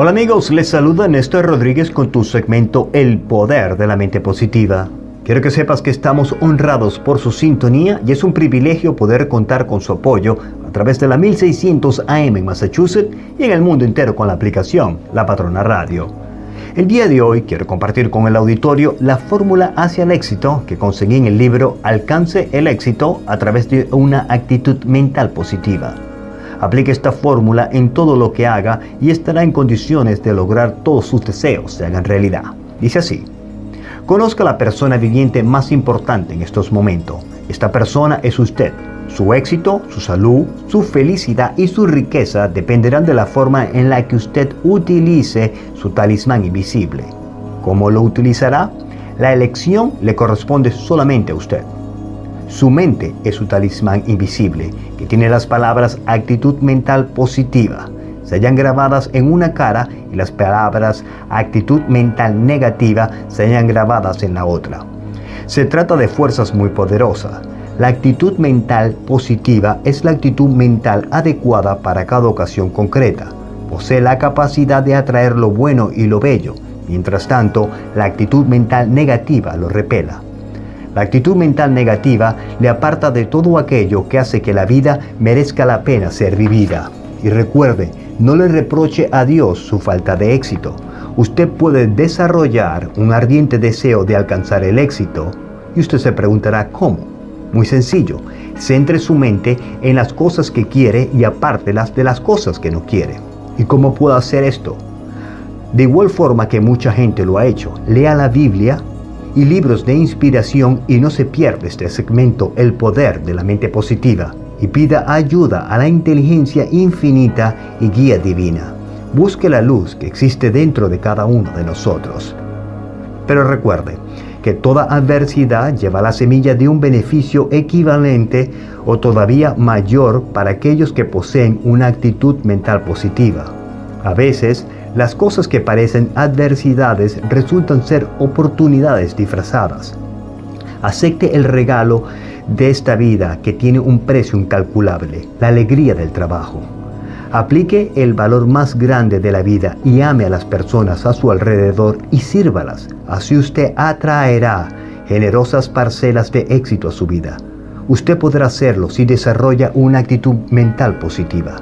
Hola amigos, les saluda Néstor Rodríguez con tu segmento El Poder de la Mente Positiva. Quiero que sepas que estamos honrados por su sintonía y es un privilegio poder contar con su apoyo a través de la 1600 AM en Massachusetts y en el mundo entero con la aplicación La Patrona Radio. El día de hoy quiero compartir con el auditorio la fórmula hacia el éxito que conseguí en el libro Alcance el éxito a través de una actitud mental positiva. Aplique esta fórmula en todo lo que haga y estará en condiciones de lograr todos sus deseos se hagan realidad. Dice así. Conozca la persona viviente más importante en estos momentos. Esta persona es usted. Su éxito, su salud, su felicidad y su riqueza dependerán de la forma en la que usted utilice su talismán invisible. ¿Cómo lo utilizará? La elección le corresponde solamente a usted. Su mente es su talismán invisible, que tiene las palabras actitud mental positiva. Se hallan grabadas en una cara y las palabras actitud mental negativa se hallan grabadas en la otra. Se trata de fuerzas muy poderosas. La actitud mental positiva es la actitud mental adecuada para cada ocasión concreta. Posee la capacidad de atraer lo bueno y lo bello. Mientras tanto, la actitud mental negativa lo repela. La actitud mental negativa le aparta de todo aquello que hace que la vida merezca la pena ser vivida. Y recuerde, no le reproche a Dios su falta de éxito. Usted puede desarrollar un ardiente deseo de alcanzar el éxito y usted se preguntará cómo. Muy sencillo, centre su mente en las cosas que quiere y apártelas de las cosas que no quiere. ¿Y cómo puedo hacer esto? De igual forma que mucha gente lo ha hecho, lea la Biblia y libros de inspiración y no se pierde este segmento El poder de la mente positiva y pida ayuda a la inteligencia infinita y guía divina. Busque la luz que existe dentro de cada uno de nosotros. Pero recuerde que toda adversidad lleva la semilla de un beneficio equivalente o todavía mayor para aquellos que poseen una actitud mental positiva. A veces, las cosas que parecen adversidades resultan ser oportunidades disfrazadas. Acepte el regalo de esta vida que tiene un precio incalculable, la alegría del trabajo. Aplique el valor más grande de la vida y ame a las personas a su alrededor y sírvalas. Así usted atraerá generosas parcelas de éxito a su vida. Usted podrá hacerlo si desarrolla una actitud mental positiva.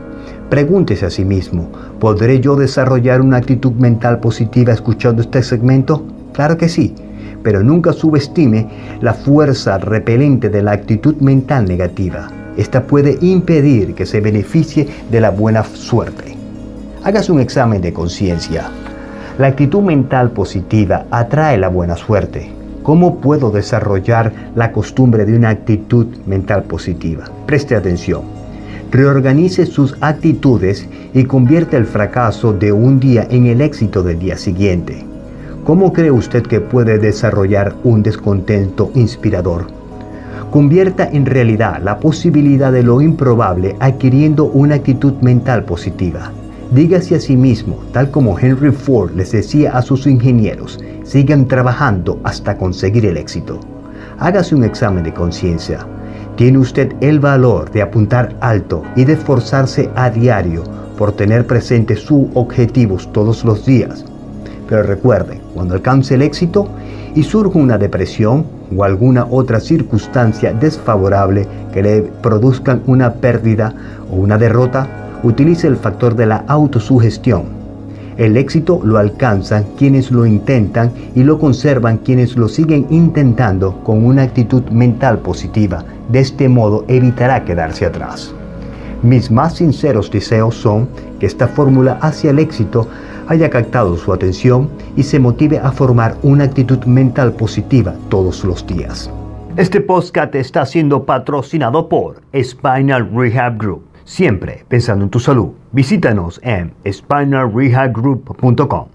Pregúntese a sí mismo, ¿podré yo desarrollar una actitud mental positiva escuchando este segmento? Claro que sí, pero nunca subestime la fuerza repelente de la actitud mental negativa. Esta puede impedir que se beneficie de la buena suerte. Hágase un examen de conciencia. La actitud mental positiva atrae la buena suerte. ¿Cómo puedo desarrollar la costumbre de una actitud mental positiva? Preste atención reorganice sus actitudes y convierte el fracaso de un día en el éxito del día siguiente. ¿Cómo cree usted que puede desarrollar un descontento inspirador? Convierta en realidad la posibilidad de lo improbable adquiriendo una actitud mental positiva. Dígase a sí mismo, tal como Henry Ford les decía a sus ingenieros, sigan trabajando hasta conseguir el éxito. Hágase un examen de conciencia. Tiene usted el valor de apuntar alto y de esforzarse a diario por tener presentes sus objetivos todos los días. Pero recuerde, cuando alcance el éxito y surja una depresión o alguna otra circunstancia desfavorable que le produzcan una pérdida o una derrota, utilice el factor de la autosugestión. El éxito lo alcanzan quienes lo intentan y lo conservan quienes lo siguen intentando con una actitud mental positiva de este modo evitará quedarse atrás. Mis más sinceros deseos son que esta fórmula hacia el éxito haya captado su atención y se motive a formar una actitud mental positiva todos los días. Este podcast está siendo patrocinado por Spinal Rehab Group. Siempre pensando en tu salud. Visítanos en spinalrehabgroup.com.